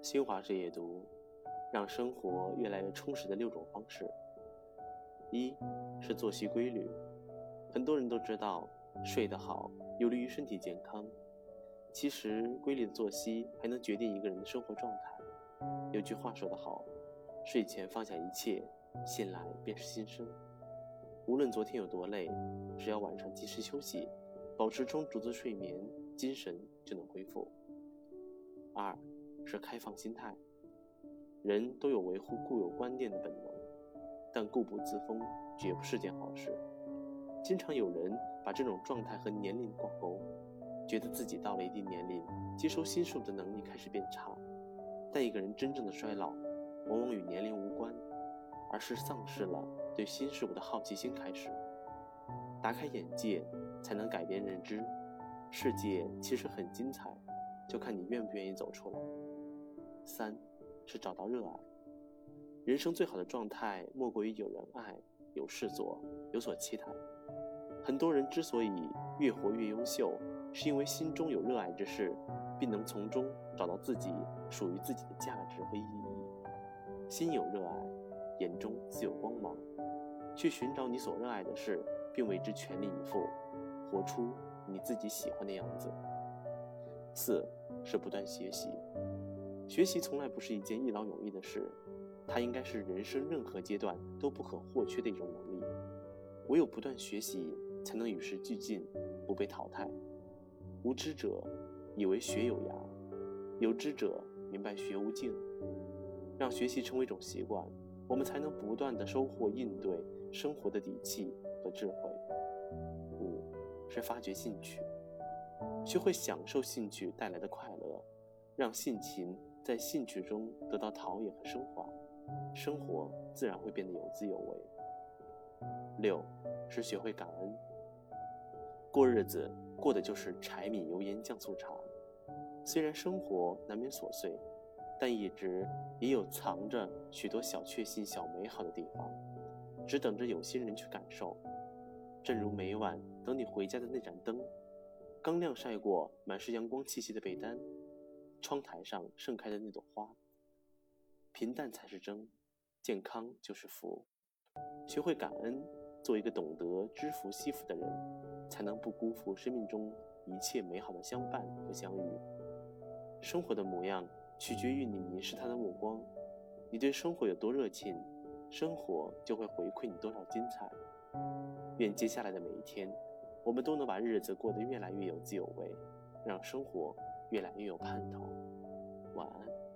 新华社阅读，让生活越来越充实的六种方式。一是作息规律，很多人都知道睡得好有利于身体健康。其实，规律的作息还能决定一个人的生活状态。有句话说得好：“睡前放下一切，醒来便是新生。”无论昨天有多累，只要晚上及时休息，保持充足的睡眠，精神就能恢复。二是开放心态，人都有维护固有观念的本能，但固步自封绝不是件好事。经常有人把这种状态和年龄挂钩，觉得自己到了一定年龄，接收新事物的能力开始变差。但一个人真正的衰老，往往与年龄无关，而是丧失了对新事物的好奇心开始。打开眼界，才能改变认知。世界其实很精彩。就看你愿不愿意走出来。三，是找到热爱。人生最好的状态，莫过于有人爱，有事做，有所期待。很多人之所以越活越优秀，是因为心中有热爱之事，并能从中找到自己属于自己的价值和意义。心有热爱，眼中自有光芒。去寻找你所热爱的事，并为之全力以赴，活出你自己喜欢的样子。四是不断学习，学习从来不是一件一劳永逸的事，它应该是人生任何阶段都不可或缺的一种能力。唯有不断学习，才能与时俱进，不被淘汰。无知者以为学有涯，有知者明白学无尽。让学习成为一种习惯，我们才能不断的收获应对生活的底气和智慧。五是发掘兴趣。学会享受兴趣带来的快乐，让性情在兴趣中得到陶冶和升华，生活自然会变得有滋有味。六是学会感恩。过日子过的就是柴米油盐酱醋茶，虽然生活难免琐碎，但一直也有藏着许多小确幸、小美好的地方，只等着有心人去感受。正如每晚等你回家的那盏灯。刚晾晒过、满是阳光气息的被单，窗台上盛开的那朵花。平淡才是真，健康就是福。学会感恩，做一个懂得知福惜福的人，才能不辜负生命中一切美好的相伴和相遇。生活的模样取决于你凝视它的目光。你对生活有多热情，生活就会回馈你多少精彩。愿接下来的每一天。我们都能把日子过得越来越有滋有味，让生活越来越有盼头。晚安。